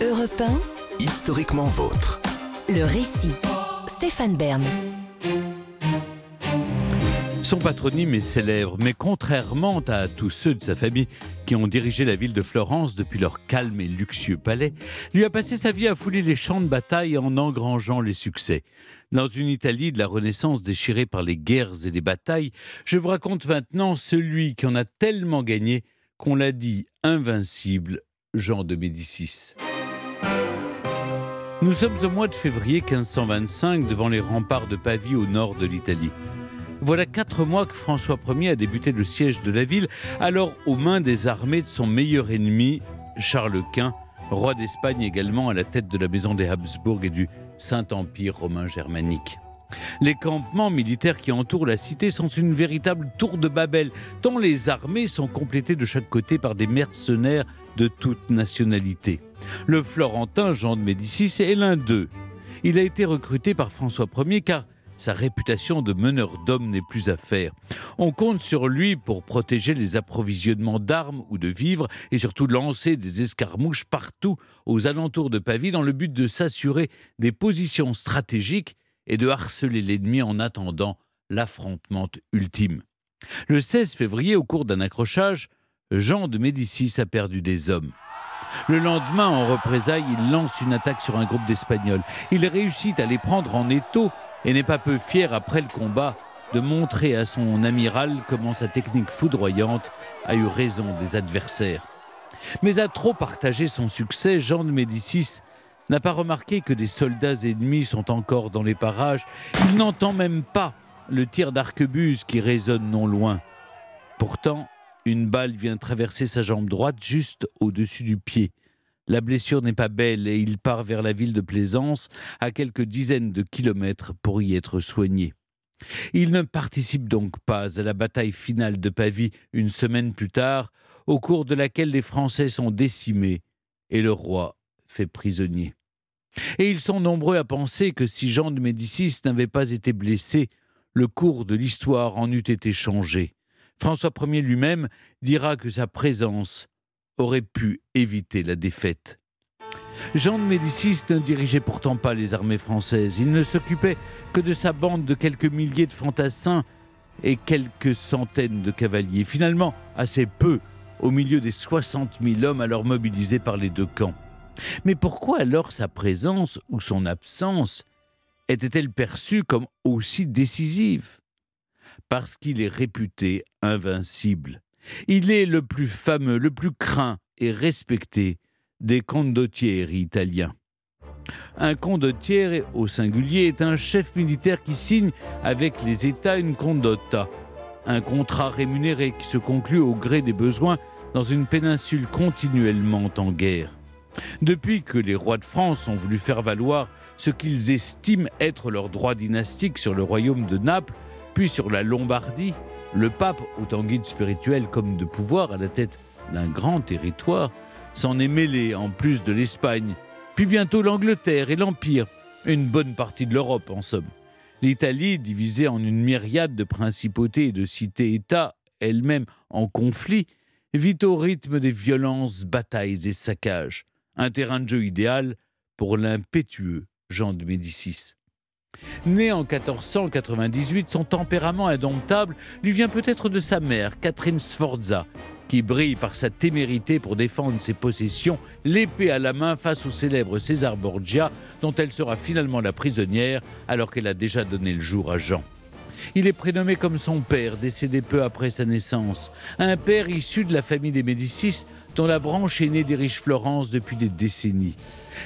Europe 1, Historiquement vôtre. le récit. Stéphane Bern. Son patronyme est célèbre, mais contrairement à tous ceux de sa famille qui ont dirigé la ville de Florence depuis leur calme et luxueux palais, lui a passé sa vie à fouler les champs de bataille en engrangeant les succès. Dans une Italie de la Renaissance déchirée par les guerres et les batailles, je vous raconte maintenant celui qui en a tellement gagné qu'on l'a dit invincible, Jean de Médicis. Nous sommes au mois de février 1525 devant les remparts de Pavie au nord de l'Italie. Voilà quatre mois que François Ier a débuté le siège de la ville, alors aux mains des armées de son meilleur ennemi, Charles Quint, roi d'Espagne également à la tête de la maison des Habsbourg et du Saint-Empire romain germanique. Les campements militaires qui entourent la cité sont une véritable tour de Babel, tant les armées sont complétées de chaque côté par des mercenaires de toute nationalité. Le Florentin Jean de Médicis est l'un d'eux. Il a été recruté par François Ier car sa réputation de meneur d'hommes n'est plus à faire. On compte sur lui pour protéger les approvisionnements d'armes ou de vivres et surtout lancer des escarmouches partout aux alentours de Pavie dans le but de s'assurer des positions stratégiques et de harceler l'ennemi en attendant l'affrontement ultime. Le 16 février, au cours d'un accrochage, Jean de Médicis a perdu des hommes. Le lendemain, en représailles, il lance une attaque sur un groupe d'Espagnols. Il réussit à les prendre en étau et n'est pas peu fier, après le combat, de montrer à son amiral comment sa technique foudroyante a eu raison des adversaires. Mais à trop partager son succès, Jean de Médicis n'a pas remarqué que des soldats ennemis sont encore dans les parages. Il n'entend même pas le tir d'arquebuse qui résonne non loin. Pourtant, une balle vient traverser sa jambe droite juste au-dessus du pied. La blessure n'est pas belle et il part vers la ville de Plaisance, à quelques dizaines de kilomètres, pour y être soigné. Il ne participe donc pas à la bataille finale de Pavie une semaine plus tard, au cours de laquelle les Français sont décimés et le roi fait prisonnier. Et ils sont nombreux à penser que si Jean de Médicis n'avait pas été blessé, le cours de l'histoire en eût été changé. François Ier lui-même dira que sa présence aurait pu éviter la défaite. Jean de Médicis ne dirigeait pourtant pas les armées françaises. Il ne s'occupait que de sa bande de quelques milliers de fantassins et quelques centaines de cavaliers. Finalement, assez peu au milieu des 60 000 hommes alors mobilisés par les deux camps. Mais pourquoi alors sa présence ou son absence était-elle perçue comme aussi décisive? Parce qu'il est réputé invincible. Il est le plus fameux, le plus craint et respecté des condottieri italiens. Un condottiere au singulier est un chef militaire qui signe avec les États une condotta, un contrat rémunéré qui se conclut au gré des besoins dans une péninsule continuellement en guerre. Depuis que les rois de France ont voulu faire valoir ce qu'ils estiment être leur droit dynastique sur le royaume de Naples, puis sur la Lombardie, le pape, autant guide spirituel comme de pouvoir à la tête d'un grand territoire, s'en est mêlé en plus de l'Espagne, puis bientôt l'Angleterre et l'Empire, une bonne partie de l'Europe en somme. L'Italie, divisée en une myriade de principautés et de cités-États, elle-même en conflit, vit au rythme des violences, batailles et saccages. Un terrain de jeu idéal pour l'impétueux Jean de Médicis. Né en 1498, son tempérament indomptable lui vient peut-être de sa mère, Catherine Sforza, qui brille par sa témérité pour défendre ses possessions, l'épée à la main face au célèbre César Borgia, dont elle sera finalement la prisonnière alors qu'elle a déjà donné le jour à Jean. Il est prénommé comme son père, décédé peu après sa naissance, un père issu de la famille des Médicis, dont la branche aînée dirige Florence depuis des décennies.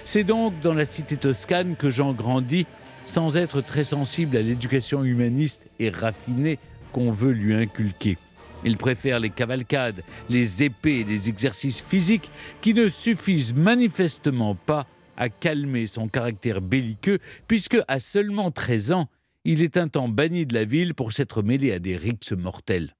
C'est donc dans la cité toscane que Jean grandit, sans être très sensible à l'éducation humaniste et raffinée qu'on veut lui inculquer. Il préfère les cavalcades, les épées et les exercices physiques qui ne suffisent manifestement pas à calmer son caractère belliqueux, puisque à seulement 13 ans, il est un temps banni de la ville pour s'être mêlé à des rixes mortels.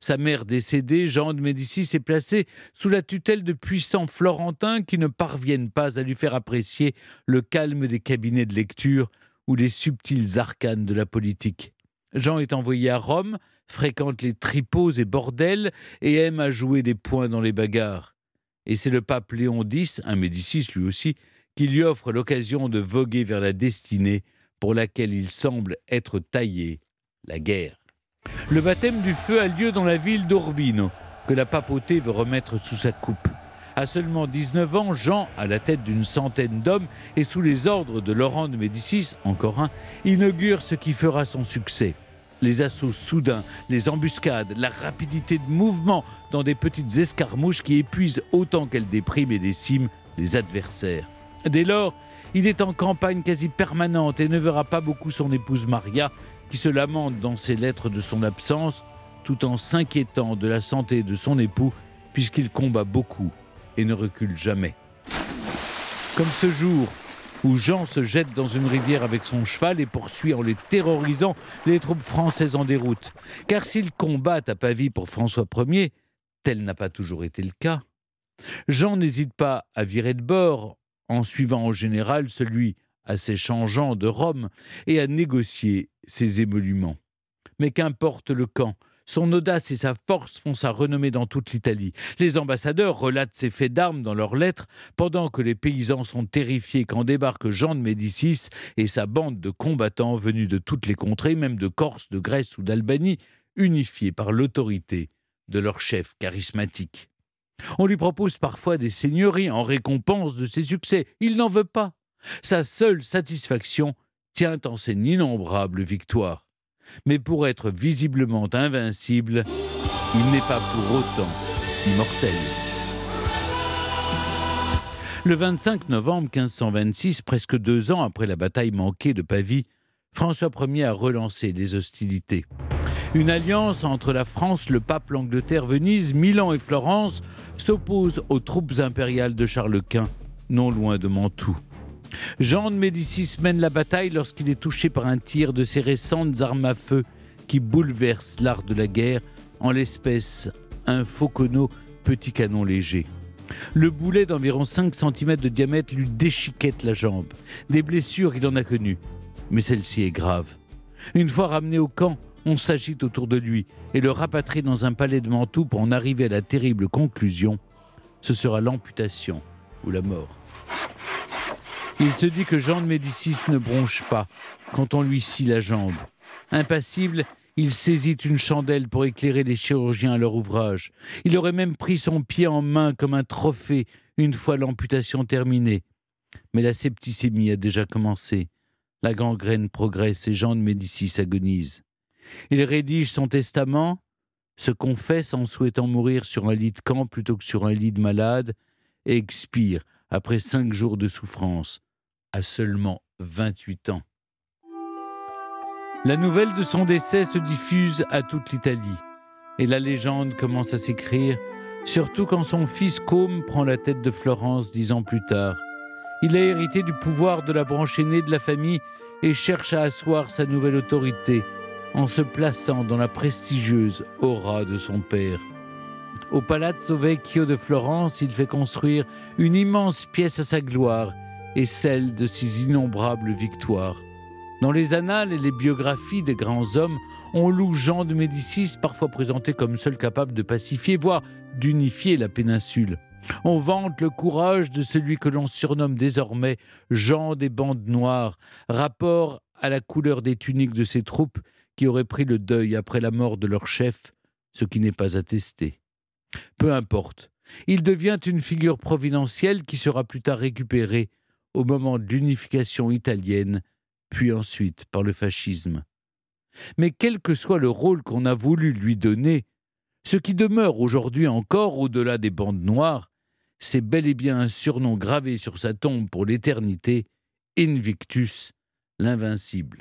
Sa mère décédée, Jean de Médicis est placé sous la tutelle de puissants florentins qui ne parviennent pas à lui faire apprécier le calme des cabinets de lecture ou les subtils arcanes de la politique. Jean est envoyé à Rome, fréquente les tripots et bordels et aime à jouer des poings dans les bagarres. Et c'est le pape Léon X, un Médicis lui aussi, qui lui offre l'occasion de voguer vers la destinée pour laquelle il semble être taillé, la guerre. Le baptême du feu a lieu dans la ville d'Urbino, que la papauté veut remettre sous sa coupe. À seulement 19 ans, Jean, à la tête d'une centaine d'hommes et sous les ordres de Laurent de Médicis, encore un, inaugure ce qui fera son succès. Les assauts soudains, les embuscades, la rapidité de mouvement dans des petites escarmouches qui épuisent autant qu'elles dépriment et déciment les adversaires. Dès lors, il est en campagne quasi permanente et ne verra pas beaucoup son épouse Maria, qui se lamente dans ses lettres de son absence, tout en s'inquiétant de la santé de son époux, puisqu'il combat beaucoup et ne recule jamais. Comme ce jour où Jean se jette dans une rivière avec son cheval et poursuit en les terrorisant les troupes françaises en déroute. Car s'il combat à Pavie pour François Ier, tel n'a pas toujours été le cas. Jean n'hésite pas à virer de bord en suivant en général celui assez changeant de Rome et à négocier ses émoluments. Mais qu'importe le camp, son audace et sa force font sa renommée dans toute l'Italie. Les ambassadeurs relatent ses faits d'armes dans leurs lettres, pendant que les paysans sont terrifiés quand débarque Jean de Médicis et sa bande de combattants venus de toutes les contrées, même de Corse, de Grèce ou d'Albanie, unifiés par l'autorité de leur chef charismatique. On lui propose parfois des seigneuries en récompense de ses succès. Il n'en veut pas. Sa seule satisfaction tient en ses innombrables victoires. Mais pour être visiblement invincible, il n'est pas pour autant immortel. Le 25 novembre 1526, presque deux ans après la bataille manquée de Pavie, François Ier a relancé les hostilités. Une alliance entre la France, le pape, l'Angleterre, Venise, Milan et Florence s'oppose aux troupes impériales de Charles Quint, non loin de Mantoue. Jean de Médicis mène la bataille lorsqu'il est touché par un tir de ses récentes armes à feu qui bouleverse l'art de la guerre, en l'espèce un Fauconneau petit canon léger. Le boulet d'environ 5 cm de diamètre lui déchiquette la jambe. Des blessures, il en a connues, mais celle-ci est grave. Une fois ramené au camp, on s'agite autour de lui et le rapatrie dans un palais de Mantoue pour en arriver à la terrible conclusion ce sera l'amputation ou la mort. Il se dit que Jean de Médicis ne bronche pas quand on lui scie la jambe. Impassible, il saisit une chandelle pour éclairer les chirurgiens à leur ouvrage. Il aurait même pris son pied en main comme un trophée une fois l'amputation terminée. Mais la septicémie a déjà commencé. La gangrène progresse et Jean de Médicis agonise. Il rédige son testament, se confesse en souhaitant mourir sur un lit de camp plutôt que sur un lit de malade, et expire après cinq jours de souffrance à seulement 28 ans. La nouvelle de son décès se diffuse à toute l'Italie et la légende commence à s'écrire, surtout quand son fils Côme prend la tête de Florence dix ans plus tard. Il a hérité du pouvoir de la branche aînée de la famille et cherche à asseoir sa nouvelle autorité en se plaçant dans la prestigieuse aura de son père. Au Palazzo Vecchio de Florence, il fait construire une immense pièce à sa gloire et celle de ses innombrables victoires. Dans les annales et les biographies des grands hommes, on loue Jean de Médicis, parfois présenté comme seul capable de pacifier, voire d'unifier la péninsule. On vante le courage de celui que l'on surnomme désormais Jean des bandes noires, rapport à la couleur des tuniques de ses troupes qui auraient pris le deuil après la mort de leur chef, ce qui n'est pas attesté. Peu importe, il devient une figure providentielle qui sera plus tard récupérée au moment de l'unification italienne, puis ensuite par le fascisme. Mais quel que soit le rôle qu'on a voulu lui donner, ce qui demeure aujourd'hui encore au-delà des bandes noires, c'est bel et bien un surnom gravé sur sa tombe pour l'éternité, Invictus, l'invincible.